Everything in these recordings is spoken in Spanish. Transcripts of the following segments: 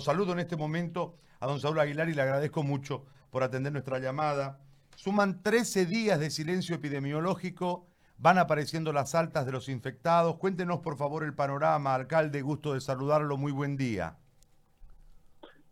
Saludo en este momento a don Saúl Aguilar y le agradezco mucho por atender nuestra llamada. Suman 13 días de silencio epidemiológico, van apareciendo las altas de los infectados. Cuéntenos por favor el panorama, alcalde, gusto de saludarlo, muy buen día.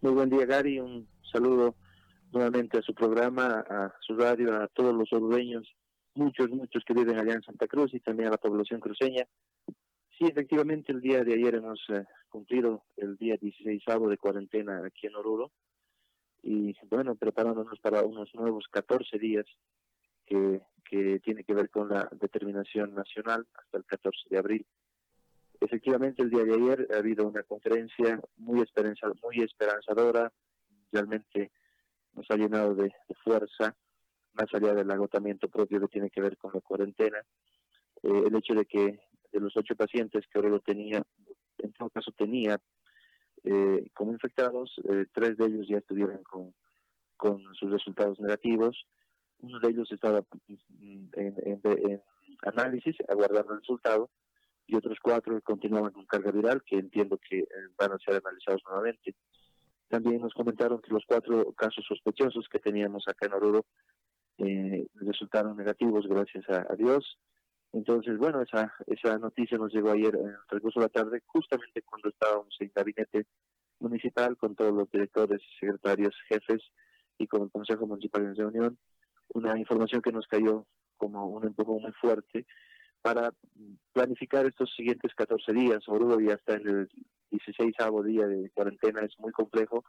Muy buen día Gary, un saludo nuevamente a su programa, a su radio, a todos los ordeños, muchos, muchos que viven allá en Santa Cruz y también a la población cruceña. Sí, efectivamente, el día de ayer hemos eh, cumplido el día 16 de cuarentena aquí en Oruro y bueno, preparándonos para unos nuevos 14 días que, que tiene que ver con la determinación nacional hasta el 14 de abril. Efectivamente, el día de ayer ha habido una conferencia muy, esperanza, muy esperanzadora, realmente nos ha llenado de, fuerza, más allá del agotamiento propio que tiene que ver con la cuarentena. Eh, el hecho de que de los ocho pacientes que ahora lo tenía, en todo caso tenía eh, como infectados, eh, tres de ellos ya estuvieron con, con sus resultados negativos. Uno de ellos estaba en, en, análisis, aguardando el resultado, y otros cuatro continuaban con carga viral, que entiendo que eh, van a ser analizados nuevamente. También nos comentaron que los cuatro casos sospechosos que teníamos acá en Oruro resultaron negativos, gracias a Dios. Entonces, bueno, esa, esa noticia nos llegó ayer en el transcurso de la tarde, justamente cuando estábamos en gabinete municipal con todos los directores, secretarios, jefes y con el Consejo Municipal en reunión. Una información que nos cayó como un empujón muy fuerte para planificar estos siguientes 14 días. Oruro ya está en el 16 día de cuarentena, es muy complejo.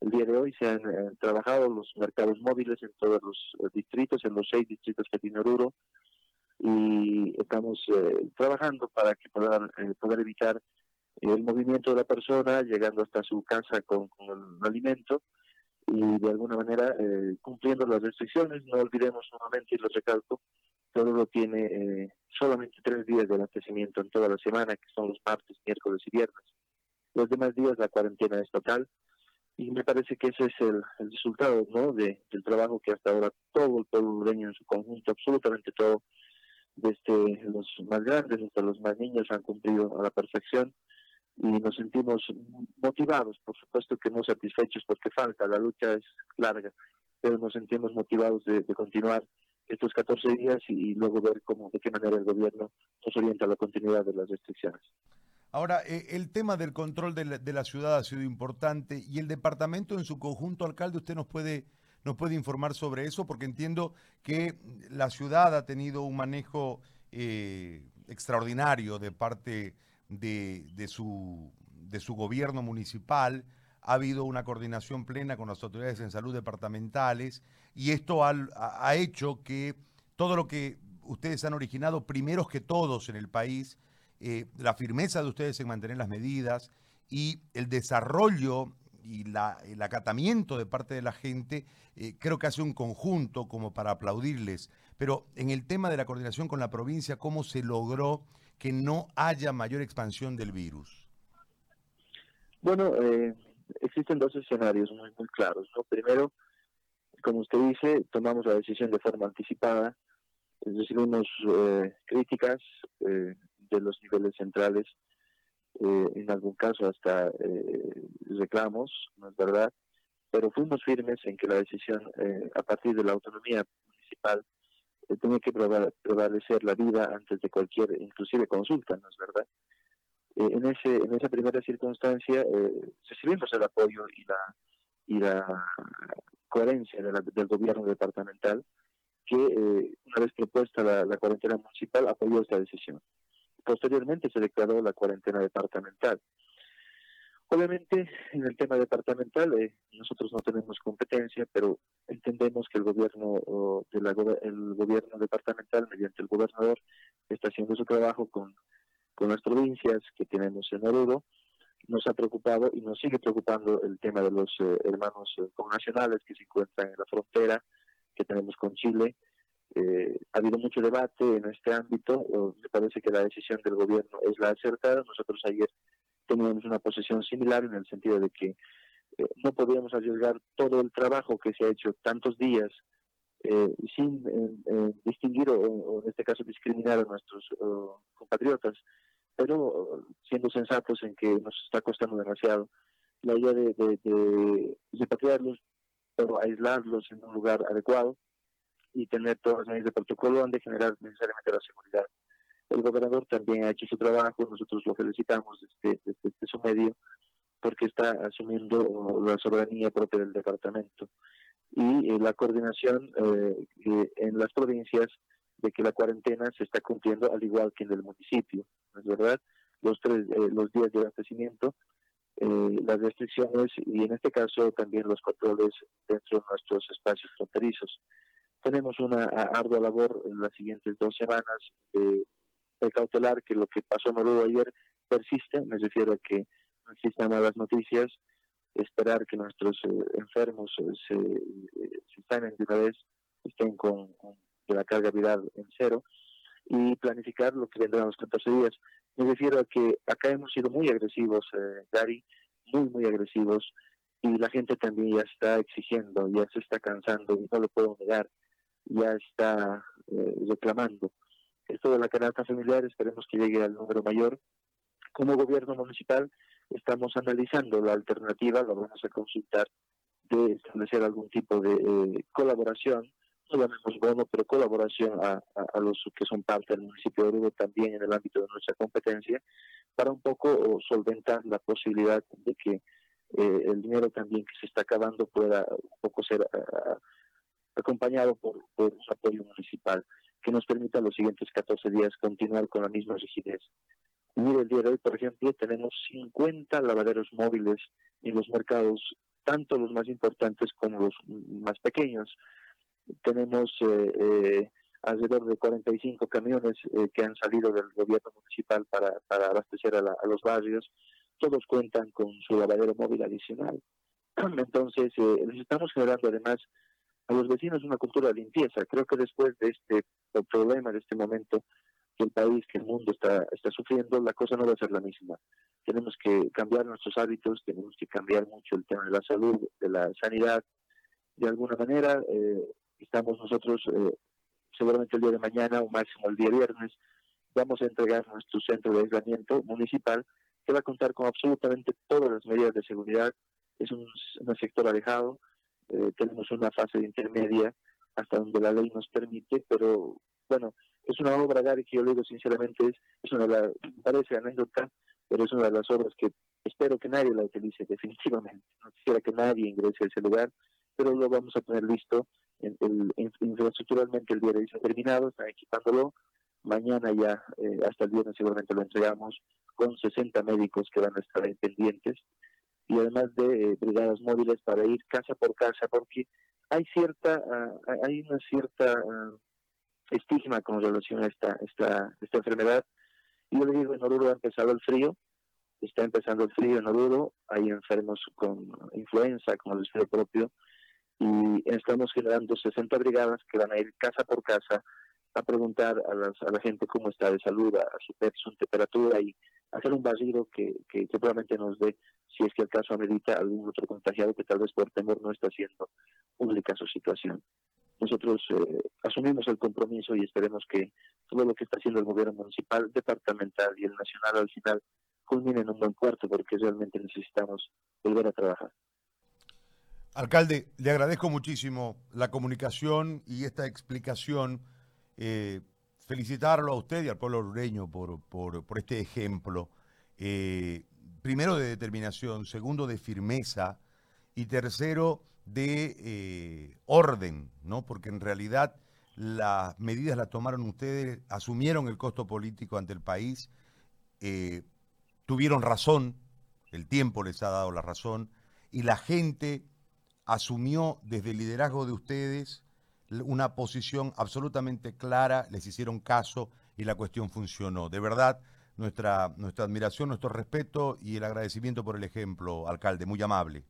El día de hoy se han eh, trabajado los mercados móviles en todos los eh, distritos, en los seis distritos que tiene Oruro y estamos eh, trabajando para que puedan eh, poder evitar el movimiento de la persona llegando hasta su casa con, el alimento y de alguna manera eh, cumpliendo las restricciones. No olvidemos nuevamente, y lo recalco, todo lo tiene solamente tres días de abastecimiento en toda la semana, que son los martes, miércoles y viernes. Los demás días la cuarentena es total y me parece que ese es el, resultado ¿no? de, del trabajo que hasta ahora todo el pueblo en su conjunto, absolutamente todo, desde los más grandes hasta los más niños han cumplido a la perfección y nos sentimos motivados, por supuesto que no satisfechos porque falta, la lucha es larga, pero nos sentimos motivados de, continuar estos 14 días y, luego ver cómo, de qué manera el gobierno nos orienta a la continuidad de las restricciones. Ahora, eh, el tema del control de de la ciudad ha sido importante y el departamento en su conjunto, alcalde, usted nos puede nos puede informar sobre eso, porque entiendo que la ciudad ha tenido un manejo eh, extraordinario de parte de, su, de su gobierno municipal. Ha habido una coordinación plena con las autoridades en salud departamentales y esto ha, hecho que todo lo que ustedes han originado, primeros que todos en el país, eh, la firmeza de ustedes en mantener las medidas y el desarrollo y la, el acatamiento de parte de la gente, eh, creo que hace un conjunto como para aplaudirles. Pero en el tema de la coordinación con la provincia, ¿cómo se logró que no haya mayor expansión del virus? Bueno, eh, existen dos escenarios muy, muy claros. ¿no? Primero, como usted dice, tomamos la decisión de forma anticipada, recibimos eh, críticas eh, de los niveles centrales eh, en algún caso hasta eh, reclamos, ¿no es verdad? Pero fuimos firmes en que la decisión eh, a partir de la autonomía municipal tenía que prevalecer la vida antes de cualquier, inclusive consulta, ¿no es verdad? en, ese, en esa primera circunstancia recibimos el apoyo y la, y la coherencia del gobierno departamental que una vez propuesta la cuarentena municipal apoyó esta decisión. Posteriormente se declaró la cuarentena departamental. Obviamente, en el tema departamental, eh, nosotros no tenemos competencia, pero entendemos que el gobierno de la, el gobierno departamental, mediante el gobernador, está haciendo su trabajo con, con las provincias que tenemos en Oruro. Nos ha preocupado y nos sigue preocupando el tema de los eh, hermanos eh, connacionales que se encuentran en la frontera que tenemos con Chile eh, ha habido mucho debate en este ámbito. Me parece que la decisión del gobierno es la acertada. Nosotros ayer teníamos una posición similar en el sentido de que eh, no podíamos arriesgar todo el trabajo que se ha hecho tantos días eh, sin distinguir o, en este caso discriminar a nuestros compatriotas, pero siendo sensatos en que nos está costando demasiado la idea de, de, repatriarlos, pero aislarlos en un lugar adecuado y tener todas las medidas de protocolo han de generar necesariamente la seguridad. El gobernador también ha hecho su trabajo, nosotros lo felicitamos desde, su medio porque está asumiendo la soberanía propia del departamento y eh, la coordinación eh, en las provincias de que la cuarentena se está cumpliendo al igual que en el municipio, ¿no es verdad? Los, tres, eh, los días de abastecimiento, las restricciones y en este caso también los controles dentro de nuestros espacios fronterizos. Tenemos una ardua labor en las siguientes dos semanas de, cautelar que lo que pasó en Oruro ayer persiste, me refiero a que no existan malas noticias, esperar que nuestros enfermos se, se sanen de una vez, estén con, de la carga viral en cero y planificar lo que vendrán los 14 días. Me refiero a que acá hemos sido muy agresivos, eh, Gary, muy, muy agresivos, y la gente también ya está exigiendo, ya se está cansando, y no lo puedo negar, ya está eh, reclamando. Esto de la canasta familiar esperemos que llegue al número mayor. Como gobierno municipal estamos analizando la alternativa, lo vamos a consultar, de establecer algún tipo de eh, colaboración no llamemos bono, pero colaboración a, a, los que son parte del municipio de Oruro también en el ámbito de nuestra competencia, para un poco solventar la posibilidad de que eh, el dinero también que se está acabando pueda un poco ser acompañado por, por un apoyo municipal que nos permita los siguientes 14 días continuar con la misma rigidez. Mire, el día de hoy, por ejemplo, tenemos 50 lavaderos móviles en los mercados, tanto los más importantes como los más pequeños tenemos eh, eh, alrededor de 45 camiones eh, que han salido del gobierno municipal para, para abastecer a, los barrios. Todos cuentan con su lavadero móvil adicional. Entonces, les estamos generando además a los vecinos una cultura de limpieza. Creo que después de este problema, de este momento que el país, que el mundo está, está sufriendo, la cosa no va a ser la misma. Tenemos que cambiar nuestros hábitos, tenemos que cambiar mucho el tema de la salud, de la sanidad. De alguna manera, eh, estamos nosotros eh, seguramente el día de mañana o máximo el día viernes, vamos a entregar nuestro centro de aislamiento municipal que va a contar con absolutamente todas las medidas de seguridad. Es un, sector alejado, eh, tenemos una fase intermedia hasta donde la ley nos permite, pero bueno, es una obra, Gary, que yo le digo sinceramente, es, es una de las, parece anécdota, pero es una de las obras que espero que nadie la utilice definitivamente. No quisiera que nadie ingrese a ese lugar, pero lo vamos a tener listo el, infraestructuralmente el día de hoy ha terminado, están equipándolo. Mañana ya, eh, hasta el viernes seguramente lo entregamos con 60 médicos que van a estar pendientes y además de eh, brigadas móviles para ir casa por casa porque hay cierta, uh, hay una cierta uh, estigma con relación a esta, esta, esta enfermedad. Yo le digo, en Oruro ha empezado el frío, está empezando el frío en Oruro, hay enfermos con influenza, con el resfriado propio, y estamos generando 60 brigadas que van a ir casa por casa a preguntar a, a la gente cómo está de salud, a, su peso, su temperatura y hacer un vacío que, que, nos dé, si es que el caso amerita, algún otro contagiado que tal vez por temor no está haciendo pública su situación. Nosotros eh, asumimos el compromiso y esperemos que todo lo que está haciendo el gobierno municipal, departamental y el nacional al final culmine en un buen cuarto porque realmente necesitamos volver a trabajar. Alcalde, le agradezco muchísimo la comunicación y esta explicación. Eh, felicitarlo a usted y al pueblo orureño por, por, este ejemplo. Eh, primero de determinación, segundo de firmeza y tercero de eh, orden, ¿no? Porque en realidad las medidas las tomaron ustedes, asumieron el costo político ante el país, tuvieron razón, el tiempo les ha dado la razón, y la gente asumió desde el liderazgo de ustedes una posición absolutamente clara, les hicieron caso y la cuestión funcionó. De verdad, nuestra, nuestra admiración, nuestro respeto y el agradecimiento por el ejemplo, alcalde, muy amable.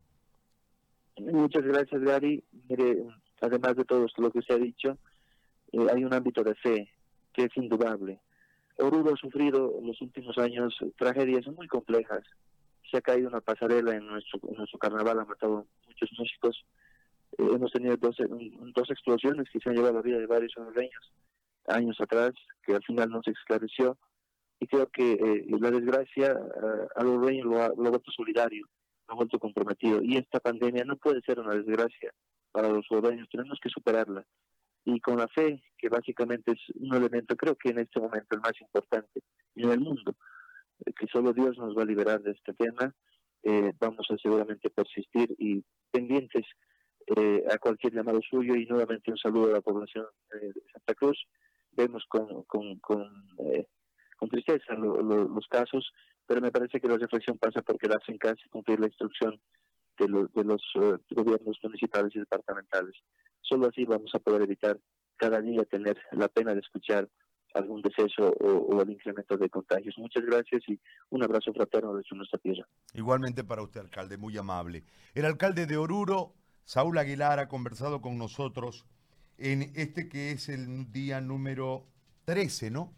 Muchas gracias, Gary. además de todo lo que se ha dicho, eh, hay un ámbito de fe que es indudable. Oruro ha sufrido en los últimos años tragedias muy complejas. Se ha caído una pasarela en nuestro, en nuestro carnaval, ha matado muchos músicos. Eh, hemos tenido dos, dos explosiones que se han llevado la vida de varios hondureños años atrás, que al final no se esclareció. Y creo que eh, la desgracia a los hondureños lo ha, lo vuelto solidario. ha vuelto comprometido. Y esta pandemia no puede ser una desgracia para los ciudadanos, tenemos que superarla. Y con la fe, que básicamente es un elemento, creo que en este momento el más importante en el mundo, eh, que solo Dios nos va a liberar de este tema, eh, vamos a seguramente persistir y pendientes eh, a cualquier llamado suyo y nuevamente un saludo a la población de Santa Cruz. Vemos con, con, con, con tristeza los casos, pero me parece que la reflexión pasa porque la hacen casi cumplir la instrucción de, de los gobiernos municipales y departamentales. Solo así vamos a poder evitar cada día tener la pena de escuchar algún deceso o, el incremento de contagios. Muchas gracias y un abrazo fraterno desde nuestra tierra. Igualmente para usted, alcalde, muy amable. El alcalde de Oruro, Saúl Aguilar, ha conversado con nosotros en este que es el día número 13, ¿no?